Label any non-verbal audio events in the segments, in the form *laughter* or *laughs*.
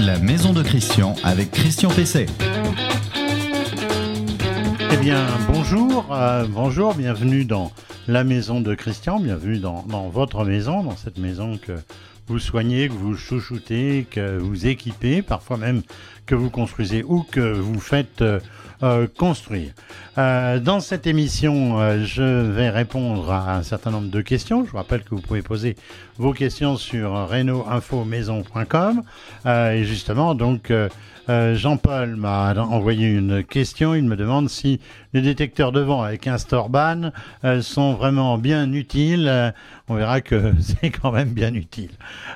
la maison de Christian avec Christian Pesset. Eh bien, bonjour, euh, bonjour, bienvenue dans la maison de Christian, bienvenue dans, dans, votre maison, dans cette maison que vous soignez, que vous chouchoutez, que vous équipez, parfois même que vous construisez ou que vous faites euh, euh, construire. Euh, dans cette émission, euh, je vais répondre à un certain nombre de questions. Je vous rappelle que vous pouvez poser vos questions sur reno-info-maison.com. et justement, donc, Jean-Paul m'a envoyé une question. Il me demande si les détecteurs de vent avec un Storban sont vraiment bien utiles. on verra que *laughs* c'est quand même bien utile.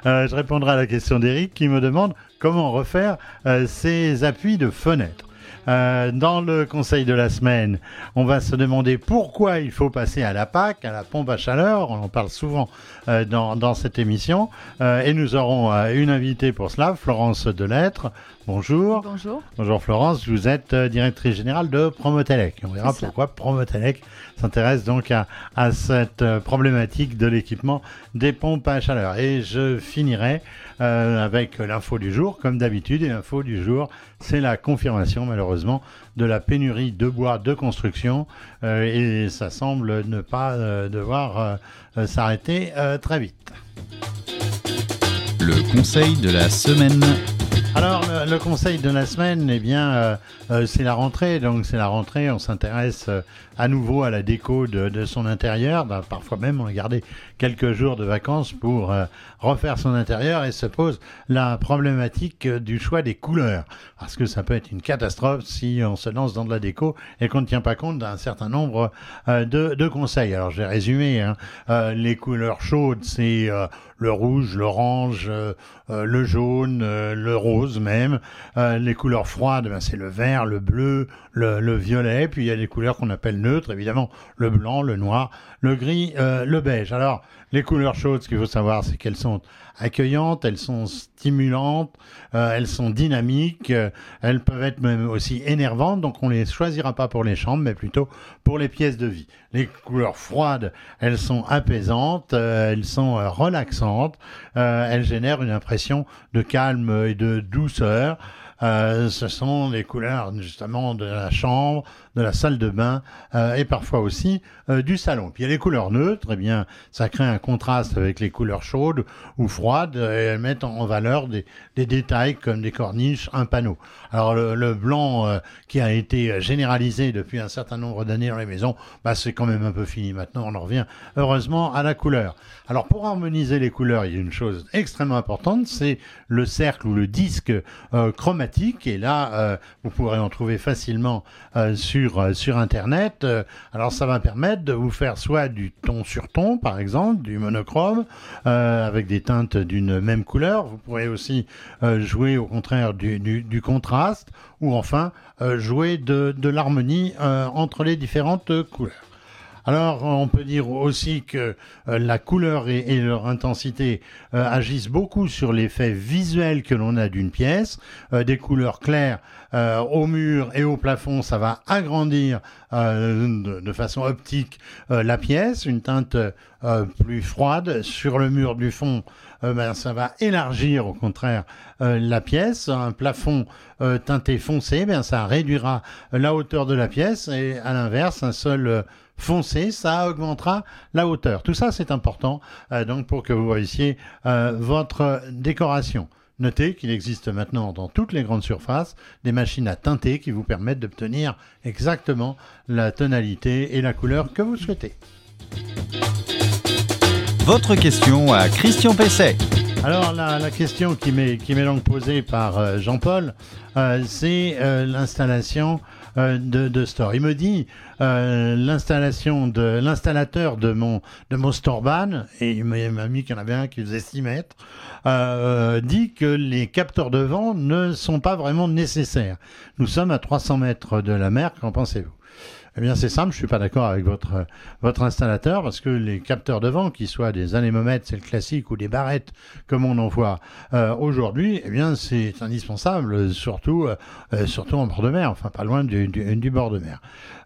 je répondrai à la question d'Eric qui me demande comment refaire ces appuis de fenêtre. Euh, dans le conseil de la semaine, on va se demander pourquoi il faut passer à la PAC, à la pompe à chaleur. On en parle souvent euh, dans, dans, cette émission. Euh, et nous aurons une invitée pour cela, Florence Delettre. Bonjour. Bonjour. Bonjour Florence, vous êtes directrice générale de Promotelec. On verra pourquoi Promotelec s'intéresse donc à, à cette problématique de l'équipement des pompes à chaleur. Et je finirai euh, avec l'info du jour, comme d'habitude. Et l'info du jour, c'est la confirmation, malheureusement, de la pénurie de bois de construction. Euh, et ça semble ne pas euh, devoir s'arrêter très vite. Le conseil de la semaine. Alors, le, conseil de la semaine, eh bien, c'est la rentrée. Donc, c'est la rentrée. On s'intéresse à nouveau à la déco de, de son intérieur. Ben, parfois même, on a gardé quelques jours de vacances pour euh, refaire son intérieur et se pose la problématique du choix des couleurs. Parce que ça peut être une catastrophe si on se lance dans de la déco et qu'on ne tient pas compte d'un certain nombre euh, de, de, conseils. Alors, j'ai résumé. Hein. Euh, les couleurs chaudes, c'est le rouge, l'orange, le jaune, le rose même. les couleurs froides, ben, c'est le vert, le bleu, le, le, violet. Puis il y a les couleurs qu'on appelle neutre, évidemment, le blanc, le noir, le gris, euh, le beige. Alors, les couleurs chaudes, ce qu'il faut savoir, c'est qu'elles sont accueillantes, elles sont stimulantes, euh, elles sont dynamiques, euh, elles peuvent être même aussi énervantes, donc on les choisira pas pour les chambres, mais plutôt pour les pièces de vie. Les couleurs froides, elles sont apaisantes, elles sont relaxantes, elles génèrent une impression de calme et de douceur. Euh, ce sont les couleurs justement de la chambre, de la salle de bain euh, et parfois aussi euh, du salon. Puis il y a les couleurs neutres, eh bien ça crée un contraste avec les couleurs chaudes ou froides et elles mettent en valeur des, détails comme des corniches, un panneau. Alors le, blanc euh, qui a été généralisé depuis un certain nombre d'années dans les maisons, bah, c'est quand même un peu fini maintenant. On en revient heureusement à la couleur. Alors pour harmoniser les couleurs, il y a une chose extrêmement importante, c'est le cercle ou le disque chromatique et là, vous pourrez en trouver facilement euh, sur, euh, sur Internet. alors, ça va permettre de vous faire soit du ton sur ton, par exemple, du monochrome, avec des teintes d'une même couleur. Vous pourrez aussi jouer au contraire du, contraste, ou enfin jouer de l'harmonie entre les différentes couleurs. Alors, on peut dire aussi que euh, la couleur et, leur intensité euh, agissent beaucoup sur l'effet visuel que l'on a d'une pièce. Euh, des couleurs claires au mur et au plafond, ça va agrandir de, façon optique la pièce. Une teinte plus froide sur le mur du fond, ben, ça va élargir au contraire la pièce. Un plafond teinté foncé, ben, ça réduira la hauteur de la pièce et à l'inverse, un seul foncé, ça augmentera la hauteur. Tout ça, c'est important euh, donc pour que vous voyiez euh, votre décoration. Notez qu'il existe maintenant dans toutes les grandes surfaces des machines à teinter qui vous permettent d'obtenir exactement la tonalité et la couleur que vous souhaitez. Votre question à Christian Pesset. Alors la, question qui m'est qui m'est donc posée par euh, Jean-Paul, c'est l'installation euh, de, de, store. Il me dit euh, l'installation de l'installateur de mon de mon Storeban et il m'a mis qu'il y en avait un qui faisait 6 mètres euh, dit que les capteurs de vent ne sont pas vraiment nécessaires. Nous sommes à 300 mètres de la mer. Qu'en pensez-vous? Eh bien, c'est simple, je suis pas d'accord avec votre, votre installateur parce que les capteurs de vent, qu'ils soient des anémomètres, c'est le classique, ou des barrettes, comme on en voit euh, aujourd'hui, eh bien, c'est indispensable, surtout, euh, surtout en bord de mer, enfin, pas loin du, du, du bord de mer.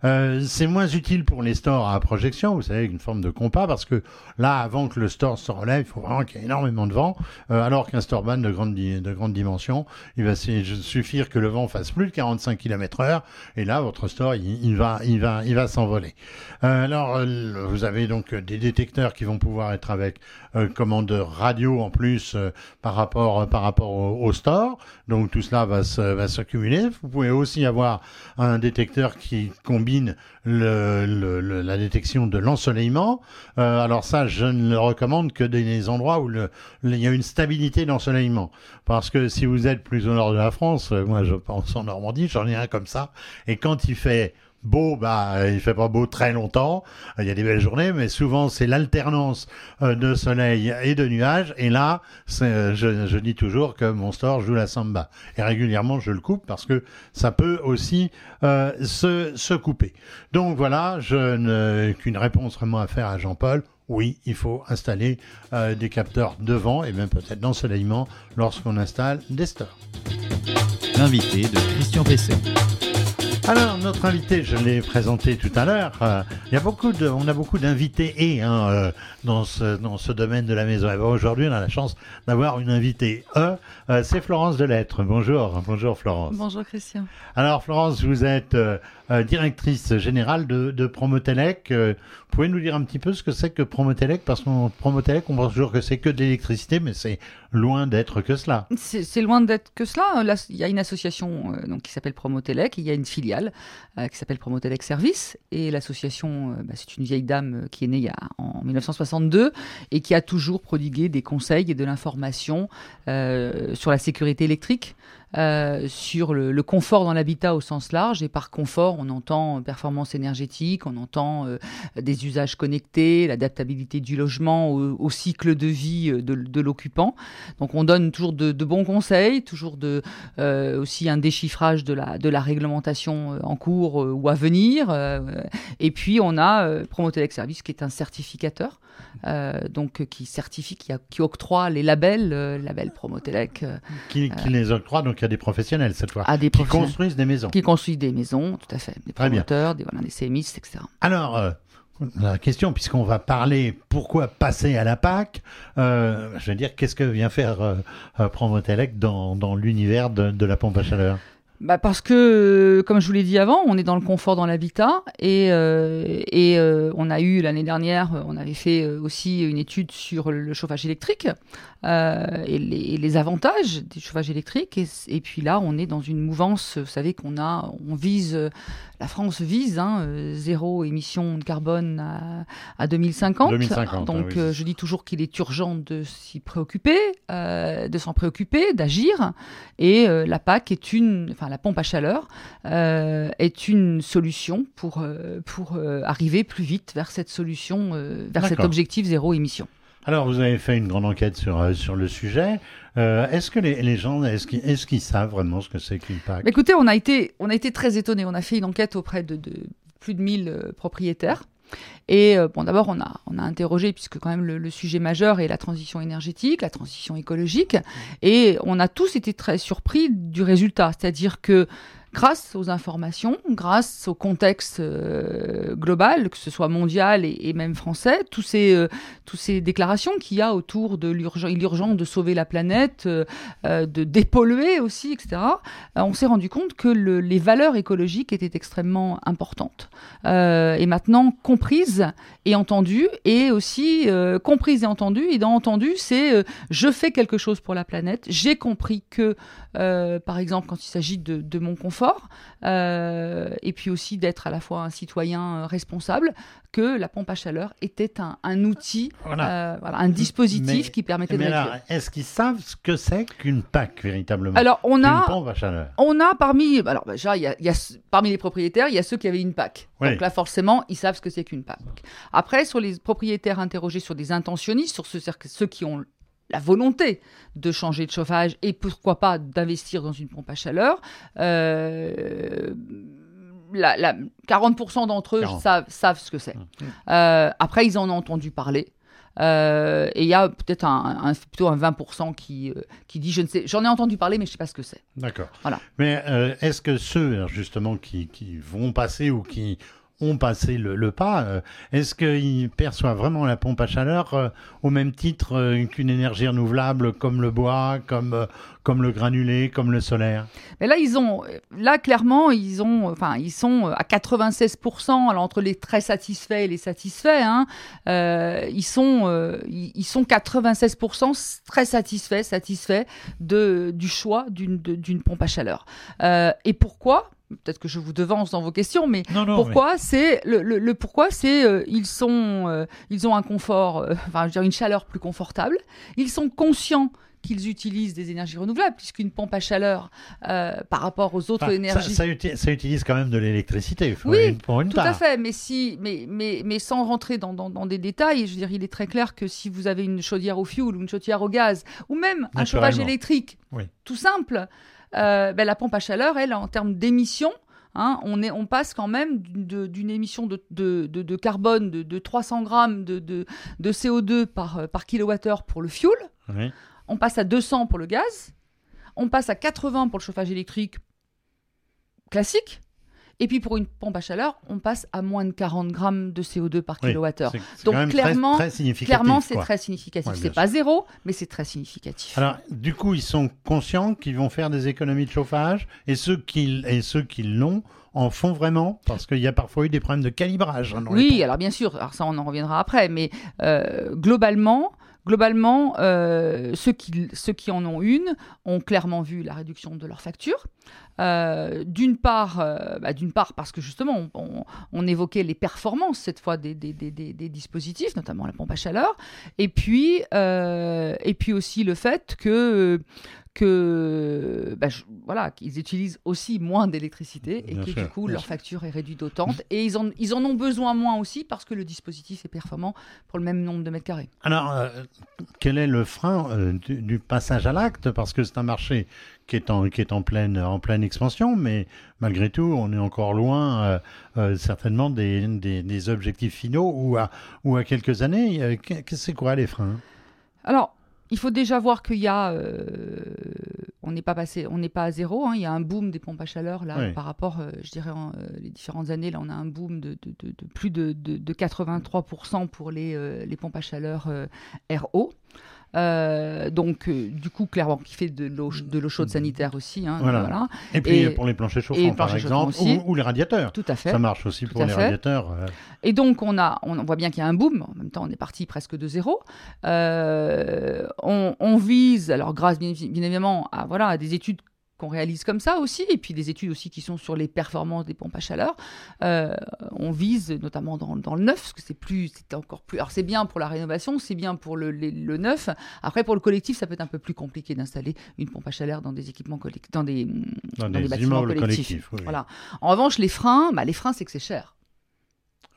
Euh, c'est moins utile pour les stores à projection, vous savez, une forme de compas, parce que là, avant que le store se relève, il faut vraiment qu'il y ait énormément de vent, euh, alors qu'un store ban de grande, de grande dimension, il va suffire que le vent fasse plus de 45 km heure, et là, votre store, il, il va, il va s'envoler. Euh, alors, euh, vous avez donc des détecteurs qui vont pouvoir être avec euh, commande radio en plus euh, par rapport, par rapport au, store, donc tout cela va se, va s'accumuler. Vous pouvez aussi avoir un détecteur qui combine la détection de l'ensoleillement. Euh, alors ça, je ne le recommande que dans les endroits où il y a une stabilité d'ensoleillement. Parce que si vous êtes plus au nord de la France, euh, moi je pense en Normandie, j'en ai un comme ça, et quand il fait beau, bah, il fait pas beau très longtemps. Il y a des belles journées, mais souvent c'est l'alternance euh, de soleil et de nuages. Et là, je, dis toujours que mon store joue la samba. Et régulièrement, je le coupe parce que ça peut aussi euh, se, se couper. Donc voilà, je n'ai qu'une réponse vraiment à faire à Jean-Paul. Oui, il faut installer euh, des capteurs devant et même peut-être d'ensoleillement lorsqu'on installe des stores. L'invité de Christian Pesset. Alors, notre invité, je l'ai présenté tout à l'heure. Euh, il y a beaucoup de, on a beaucoup d'invités et hein, euh, dans ce dans ce domaine de la maison. Et aujourd'hui, on a la chance d'avoir une invitée E. Euh, c'est Florence Delettre. Bonjour, bonjour Florence. Bonjour Christian. Alors Florence, vous êtes euh, directrice générale de, de Promotelec. vous pouvez nous dire un petit peu ce que c'est que Promotelec? Parce qu'on Promotelec, on pense toujours que c'est que de l'électricité, mais c'est loin d'être que cela. C'est loin d'être que cela. Là, il y a une association donc qui s'appelle Promotelec. Il y a une filiale euh, qui s'appelle Promotelec Service. Et l'association, euh, bah, c'est une vieille dame qui est née en 1962 et qui a toujours prodigué des conseils et de l'information euh, sur la sécurité électrique. Euh, sur le, confort dans l'habitat au sens large. Et par confort, on entend performance énergétique, on entend euh, des usages connectés, l'adaptabilité du logement au, cycle de vie de, l'occupant. Donc on donne toujours de, bons conseils, toujours de, euh, aussi un déchiffrage de la, de la réglementation en cours ou à venir. et puis on a Promotelec Service qui est un certificateur. donc qui certifie, qui, qui, octroie les labels, label Promotelec. Qui, qui les octroie donc a des professionnels cette fois. Ah, des qui construisent des maisons. Qui construisent des maisons, tout à fait. Des promoteurs, des, voilà, des CMIs, etc. Alors, euh, la question, puisqu'on va parler pourquoi passer à la PAC, euh, je veux dire, qu'est-ce que vient faire euh, Promotelec dans, dans l'univers de, de la pompe à chaleur? Bah parce que, comme je vous l'ai dit avant, on est dans le confort dans l'habitat et, euh, et euh, on a eu l'année dernière, on avait fait aussi une étude sur le chauffage électrique euh, et, les, les, avantages du chauffage électrique. Et, et, puis là, on est dans une mouvance. Vous savez qu'on a, on vise, la France vise hein, zéro émission de carbone à, à 2050. 2050 Donc, oui. je dis toujours qu'il est urgent de s'y préoccuper, de s'en préoccuper, d'agir. Et la PAC est une, enfin la pompe à chaleur euh, est une solution pour, euh, pour euh, arriver plus vite vers cette solution, vers cet objectif zéro émission. Alors, vous avez fait une grande enquête sur, sur le sujet. Euh, est-ce que les, gens, est-ce qu'ils savent vraiment ce que c'est qu'une PAC Écoutez, on a, été, on a été très étonnés. On a fait une enquête auprès de, plus de 1000 propriétaires. Et euh, bon, d'abord, on a, on a interrogé, puisque quand même le, sujet majeur est la transition énergétique, la transition écologique, et on a tous été très surpris du résultat. C'est-à-dire que grâce aux informations, grâce au contexte euh, global, que ce soit mondial et, même français, tous ces, euh, ces déclarations qu'il y a autour de l'urgence de sauver la planète, euh, de dépolluer aussi, etc., on s'est rendu compte que le, les valeurs écologiques étaient extrêmement importantes et maintenant comprises et entendues, et aussi comprises et entendues. Et dans entendu, c'est je fais quelque chose pour la planète, j'ai compris que, par exemple, quand il s'agit de, de mon confort, euh, et puis aussi d'être à la fois un citoyen responsable, que la pompe à chaleur était un, un outil, voilà. Euh, voilà, un dispositif mais, qui permettait mais de alors, Est-ce qu'ils savent ce que c'est qu'une PAC véritablement? Alors on a, pompe à chaleur. on a parmi, alors déjà il y a, il y a, parmi les propriétaires, il y a ceux qui avaient une PAC. Oui. Donc là forcément ils savent ce que c'est qu'une PAC. Après sur les propriétaires interrogés sur des intentionnistes, sur ceux, ceux qui ont la volonté de changer de chauffage et pourquoi pas d'investir dans une pompe à chaleur. Euh, la, la- 40% d'entre eux 40. savent, savent ce que c'est. Mmh. Euh, après, ils en ont entendu parler. Euh, et il y a peut-être un, un- plutôt un 20% qui, euh, qui dit je ne sais, j'en ai entendu parler, mais je ne sais pas ce que c'est. D'accord. Voilà. Mais euh, est-ce que ceux, alors, justement, qui, qui vont passer ou qui ont passé le, pas, euh, est-ce qu'ils perçoivent vraiment la pompe à chaleur euh, au même titre euh, qu'une énergie renouvelable comme le bois, comme, comme le granulé, comme le solaire? Mais là, ils ont, là clairement, ils ont, enfin, ils sont à 96%. Alors entre les très satisfaits et les satisfaits, hein, ils sont, ils, sont 96% très satisfaits, satisfaits de du choix d'une pompe à chaleur. Et pourquoi? Peut-être que je vous devance dans vos questions, mais Non, non. pourquoi c'est le, le- le pourquoi c'est euh, ils sont euh, ils ont un confort euh, *laughs* enfin je veux dire une chaleur plus confortable ils sont conscients qu'ils utilisent des énergies renouvelables puisqu'une pompe à chaleur euh, par rapport aux autres Enfin, ça, énergies ça uti- ça utilise quand même de l'électricité. Oui, pour une tout à fait, mais si, mais, mais, mais sans rentrer dans, dans, dans des détails, je veux dire, il est très clair que si vous avez une chaudière au fioul ou une chaudière au gaz, ou même un chauffage électrique, Oui. tout simple, euh, ben, la pompe à chaleur, elle, en termes d'émissions, hein, on, est, on passe quand même d'une émission de, de, de, de carbone de, de 300 grammes de, de, de CO2 par, euh, par kilowattheure pour le fioul, Oui. on passe à 200 pour le gaz, on passe à 80 pour le chauffage électrique classique, et puis pour une pompe à chaleur, on passe à moins de 40 grammes de CO2 par Oui, kilowattheure. Donc, clairement- très, très. Clairement, c'est très significatif. Ouais, c'est sûr. pas zéro, mais c'est très significatif. Alors, du coup, ils sont conscients qu'ils vont faire des économies de chauffage et ceux qui, et ceux qui l'ont en font vraiment parce qu'il y a parfois eu des problèmes de calibrage. hein, oui, alors bien sûr, alors ça on en reviendra après, mais euh, globalement, globalement euh, ceux, qui, en ont une ont clairement vu la réduction de leur facture. Euh, d'une part, euh, bah, d'une part parce que justement on, évoquait les performances cette fois des, dispositifs, notamment la pompe à chaleur, et puis aussi le fait que que bah, je- voilà qu'ils utilisent aussi moins d'électricité et Bien que sûr, du coup leur sûr. facture est réduite d'autant et ils en, ils en ont besoin moins aussi parce que le dispositif est performant pour le même nombre de mètres carrés. Alors, euh, quel est le frein euh, du, du passage à l'acte? Parce que c'est un marché qui est en, qui est en, pleine, en pleine expansion, mais malgré tout, on est encore loin euh, certainement des, des, des objectifs finaux ou à, ou à quelques années. C'est quoi les freins? Alors, il faut déjà voir qu'il y a, euh, on n'est pas passé, on n'est pas à zéro. hein, il y a un boom des pompes à chaleur là Oui. par rapport, euh, je dirais, en, euh, les différentes années. Là, on a un boom de, de- de- de plus de, de- de 83% pour les, les pompes à chaleur RO. Euh, donc, euh, du coup, clairement, qui fait de l'eau, de l'eau chaude sanitaire aussi. hein, Voilà. voilà. Et puis Et- pour les planchers chauffants, les par planchers exemple, ou, ou les radiateurs. Tout à fait. Ça marche aussi Tout pour les fait. radiateurs. euh. Et donc, on, a, on voit bien qu'il y a un boom. En même temps, on est parti presque de zéro. Euh, on, on vise, alors grâce bien, bien évidemment à, voilà, à des études qu'on réalise comme ça aussi, et puis des études aussi qui sont sur les performances des pompes à chaleur. Euh, on vise notamment dans, dans le neuf, parce que c'est plus, c'est encore plus. Alors c'est bien pour la rénovation, c'est bien pour le, neuf. Après pour le collectif, ça peut être un peu plus compliqué d'installer une pompe à chaleur dans des équipements collectifs, dans des, Dans dans des des bâtiments collectifs. collectifs, oui, oui. Voilà. En revanche, les freins, bah, les freins, c'est que c'est cher,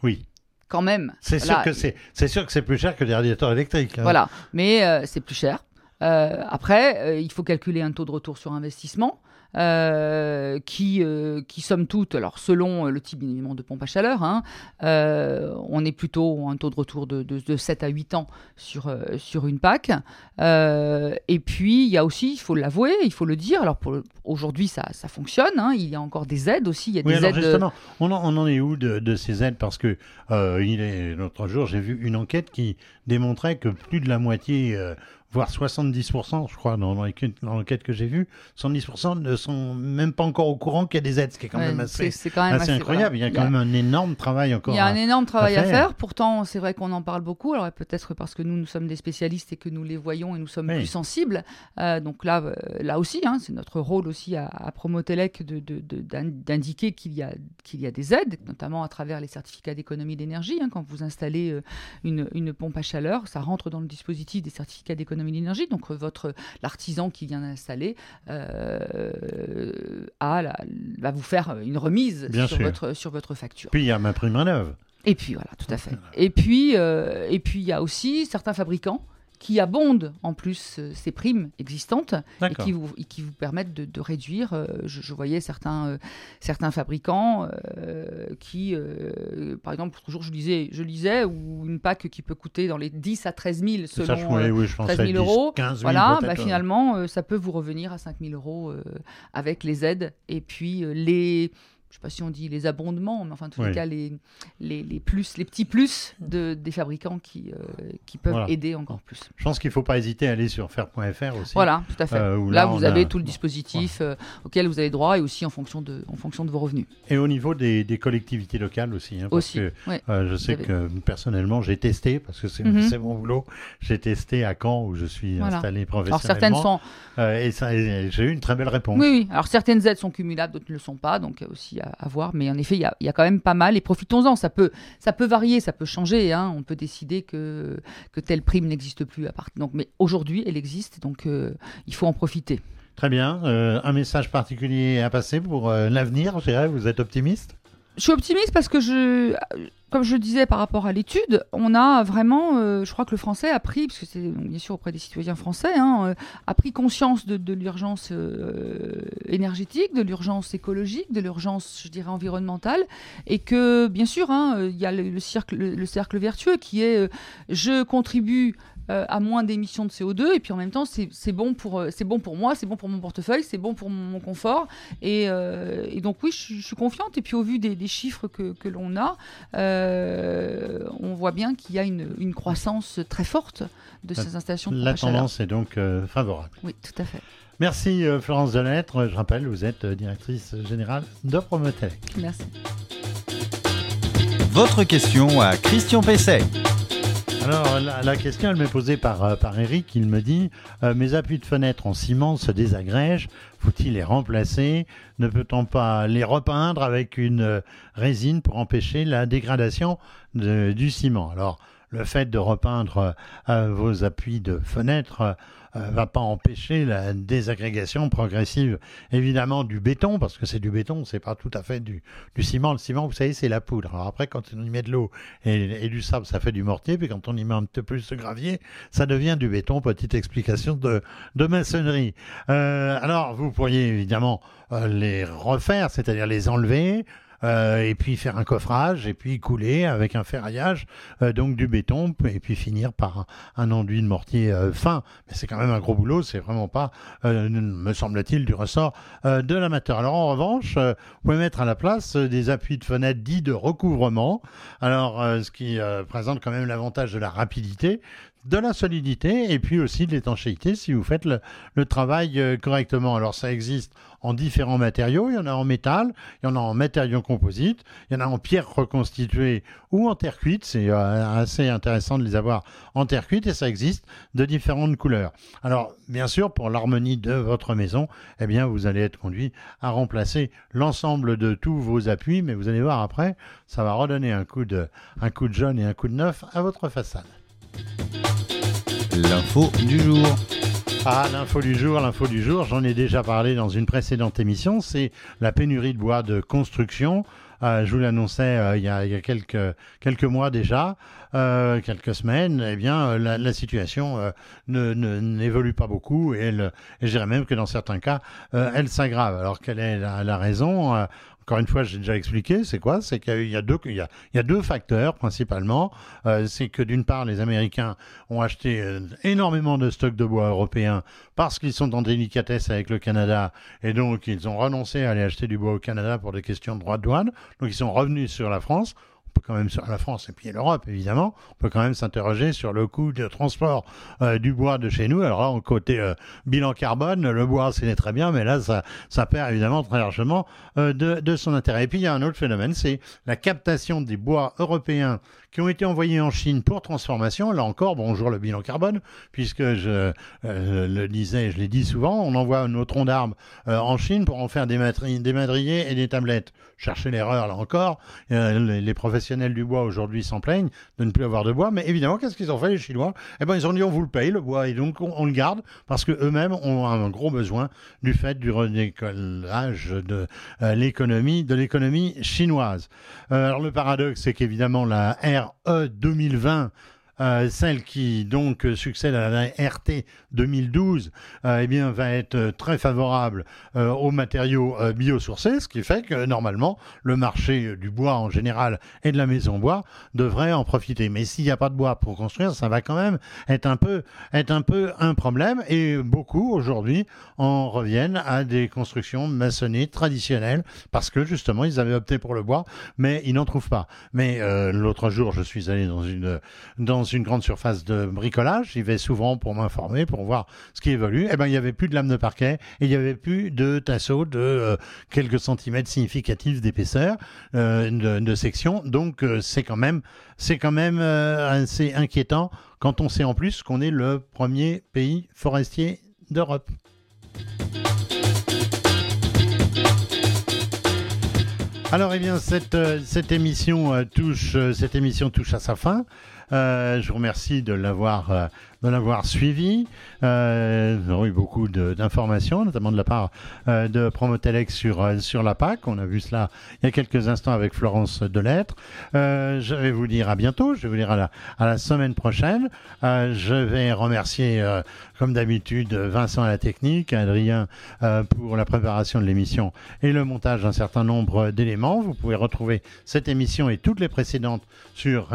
Oui, quand même. c'est Voilà. sûr que c'est c'est sûr que c'est plus cher que des radiateurs électriques. hein. Voilà, mais euh, c'est plus cher. Euh, après, euh, il faut calculer un taux de retour sur investissement. euh, qui, euh, qui somme toute, alors selon le type évidemment de pompe à chaleur, hein, euh, on est plutôt à un taux de retour de, de, de 7 à 8 ans sur, sur une PAC. Et puis, il y a aussi, il faut l'avouer, il faut le dire, alors aujourd'hui ça, ça fonctionne, hein, il y a encore des aides aussi, il y a Oui, des aides... justement, on en, on en est où de, de ces aides? Parce que l'autre jour, j'ai vu une enquête qui démontrait que plus de la moitié, voire 70%, je crois, dans, dans l'enquête que j'ai vue, 70% ne sont même pas encore au courant qu'il y a des aides, ce qui est quand Ouais, même assez, c'est quand même assez assez- incroyable. voilà. Il y a quand même un énorme travail encore. Il y a à- un énorme travail à faire. faire. Pourtant, c'est vrai qu'on en parle beaucoup. Alors peut-être parce que nous, nous sommes des spécialistes et que nous les voyons et nous sommes Oui. plus sensibles. Euh, donc là, euh, là aussi, hein, c'est notre rôle aussi à, à Promotelec de- de- de- d'in- d'indiquer qu'il y a qu'il y a des aides, notamment à travers les certificats d'économie d'énergie. hein. quand vous installez euh, une, une pompe à chaleur, ça rentre dans le dispositif des certificats d'économie d'énergie. Donc euh, votre l'artisan qui vient d'installer euh, a la- va vous faire une remise Bien sur sûr. votre sur votre facture. Puis il y a ma prime à neuve. Et puis voilà, tout à fait. Et puis, euh, et puis il y a aussi certains fabricants qui abondent en plus euh, ces primes existantes et qui vous, et qui vous permettent de, de réduire. euh, je, je voyais certains, euh, certains fabricants qui, par exemple, jour, je lisais, je lisais, ou une PAC qui peut coûter dans les 10 à 13 000 Ça, selon. je, euh, oui, oui, je pensais 13 000 à 10, euros, 15 000 voilà, bah, finalement, ça peut vous revenir à 5 000 euros avec les aides et puis les, je sais pas si on dit les abondements, mais enfin, en tous Oui. les cas, les, les, les plus, les petits plus de, des fabricants qui, euh, qui peuvent Voilà. aider encore plus. Je pense qu'il ne faut pas hésiter à aller sur faire.fr aussi. Voilà, tout à fait. Euh, là, là, vous avez a- tout le dispositif euh, auquel vous avez droit et aussi en fonction de, en fonction de vos revenus. Et au niveau des, des collectivités locales aussi. hein, parce Aussi, que, je sais que personnellement, j'ai testé, parce que c'est c'est mon boulot, j'ai testé à Caen où je suis Voilà. installé Alors professionnellement. certaines sont, et et j'ai eu une très belle réponse. oui, oui. Alors certaines aides sont cumulables, d'autres ne le sont pas, donc aussi à, voir. Mais en effet, il y a, il y a quand même pas mal et profitons-en. Ça peut, ça peut varier, ça peut changer. hein. On peut décider que que telle prime n'existe plus à part. Donc, mais aujourd'hui, elle existe, donc euh, il faut en profiter. Très bien. Euh, un message particulier à passer pour euh, l'avenir, je dirais. Vous êtes optimiste? Je suis optimiste parce que je, comme je le disais par rapport à l'étude, on a vraiment, euh, je crois que le français a pris, parce que c'est bien sûr auprès des citoyens français, hein, euh, a pris conscience de, l'urgence euh, énergétique, de l'urgence écologique, de l'urgence, je dirais, environnementale, et que bien sûr, hein, il y a le, le cercle, le, le cercle vertueux qui est, je contribue euh, à moins d'émissions de CO2 et puis en même temps c'est c'est bon pour euh, c'est bon pour moi c'est bon pour mon portefeuille c'est bon pour mon, mon confort et, euh, et donc oui je, suis- je suis confiante et puis au vu des, des chiffres que, que l'on a euh, on voit bien qu'il y a une, une croissance très forte de La- ces installations de La tendance est donc euh, favorable. oui tout à fait Merci Florence Delettre. Je rappelle, vous êtes directrice générale de Promotelec. merci Votre question à Christian Pesset. Alors, la, question, elle m'est posée par, euh, par Eric. Il me dit euh, Mes appuis de fenêtre en ciment se désagrègent. Faut-il les remplacer? Ne peut-on pas les repeindre avec une euh, résine pour empêcher la dégradation du ciment? Alors, le fait de repeindre euh, vos appuis de fenêtre euh, euh, va pas empêcher la désagrégation progressive, évidemment, du béton, parce que c'est du béton, c'est pas tout à fait du, ciment. Le ciment, vous savez, c'est la poudre. Alors après, quand on y met de l'eau et, du sable, ça fait du mortier, puis quand on y met un peu plus de gravier, ça devient du béton. Petite explication de, maçonnerie. Alors, vous pourriez évidemment les refaire, c'est-à-dire les enlever. Euh, et puis faire un coffrage, et puis couler avec un ferraillage, euh, donc du béton, et puis finir par un, enduit de mortier euh, fin. Mais c'est quand même un gros boulot, c'est vraiment pas, me semble-t-il, du ressort de l'amateur. Alors en revanche, vous pouvez mettre à la place des appuis de fenêtre dits de recouvrement, alors ce qui présente quand même l'avantage de la rapidité, de la solidité et puis aussi de l'étanchéité si vous faites le, travail euh, correctement. Alors ça existe en différents matériaux, il y en a en métal, il y en a en matériaux composites, il y en a en pierre reconstituée ou en terre cuite, c'est euh, assez intéressant de les avoir en terre cuite et ça existe de différentes couleurs. Alors bien sûr pour l'harmonie de votre maison, eh bien vous allez être conduit à remplacer l'ensemble de tous vos appuis, mais vous allez voir après, ça va redonner un coup de, un coup de jaune et un coup de neuf à votre façade. L'info du jour. Ah, l'info du jour, l'info du jour, j'en ai déjà parlé dans une précédente émission, c'est la pénurie de bois de construction. Euh, je vous l'annonçais euh, il, y a, quelques, quelques mois déjà, euh, quelques semaines, eh bien, la, situation ne- n'évolue pas beaucoup et, elle, et je dirais même que dans certains cas, elle s'aggrave. Alors, quelle est la, raison? Encore une fois, j'ai déjà expliqué, c'est quoi? C'est qu'il y a deux, facteurs principalement. Euh, c'est que d'une part, les Américains ont acheté euh, énormément de stocks de bois européens parce qu'ils sont en délicatesse avec le Canada et donc ils ont renoncé à aller acheter du bois au Canada pour des questions de droits de douane. Donc ils sont revenus sur la France. On peut quand même sur la France et puis l'Europe évidemment, on peut quand même s'interroger sur le coût de transport euh, du bois de chez nous. Alors au côté euh, bilan carbone, le bois c'est très bien, mais là ça, ça perd évidemment très largement euh, de, de son intérêt. Et puis il y a un autre phénomène, c'est la captation des bois européens qui ont été envoyés en Chine pour transformation. Là encore, bonjour le bilan carbone, puisque je euh, le disais, je l'ai dit souvent, on envoie nos troncs d'arbres euh, en Chine pour en faire des, des madriers et des tablettes. Cherchez l'erreur là encore. Euh, les, professionnels du bois aujourd'hui s'en plaignent de ne plus avoir de bois, mais évidemment, qu'est-ce qu'ils ont fait les Chinois? Eh ben, ils ont dit on vous le paye le bois et donc on, le garde parce que eux-mêmes ont un gros besoin du fait du redécollage de l'économie de l'économie chinoise. Alors le paradoxe, c'est qu'évidemment la RE 2020 euh, celle qui donc succède à la RT 2012, euh, eh bien, va être très favorable euh, aux matériaux euh, biosourcés, ce qui fait que normalement le marché du bois en général et de la maison bois devrait en profiter. Mais s'il n'y a pas de bois pour construire, ça va quand même être un peu, être un peu un problème. Et beaucoup aujourd'hui en reviennent à des constructions maçonnées traditionnelles parce que justement ils avaient opté pour le bois, mais ils n'en trouvent pas. Mais euh, l'autre jour, je suis allé dans une une grande surface de bricolage. J'y vais souvent pour m'informer, pour voir ce qui évolue. Eh ben, il n'y avait plus de lame de parquet et il n'y avait plus de tasseau de euh, quelques centimètres significatifs d'épaisseur euh, de, section. Donc, euh, c'est quand même, c'est quand même assez inquiétant quand on sait en plus qu'on est le premier pays forestier d'Europe. Alors, eh bien, cette, cette émission touche, cette émission touche à sa fin. Euh, je vous remercie de l'avoir euh, de l'avoir suivi. Euh, nous avons eu beaucoup d'informations, notamment de la part euh, de Promotelex sur sur la PAC. On a vu cela il y a quelques instants avec Florence Delettre. Je vais vous dire à bientôt. Je vais vous dire à la à la semaine prochaine. Je vais remercier comme d'habitude Vincent à la technique, Adrien pour la préparation de l'émission et le montage d'un certain nombre d'éléments. Vous pouvez retrouver cette émission et toutes les précédentes sur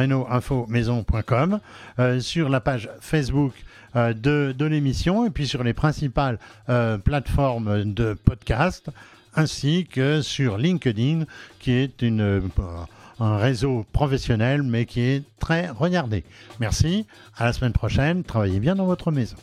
euh, sur la page Facebook euh, de, de l'émission et puis sur les principales euh, plateformes de podcast ainsi que sur LinkedIn qui est une, un réseau professionnel mais qui est très regardé. Merci, à la semaine prochaine, travaillez bien dans votre maison.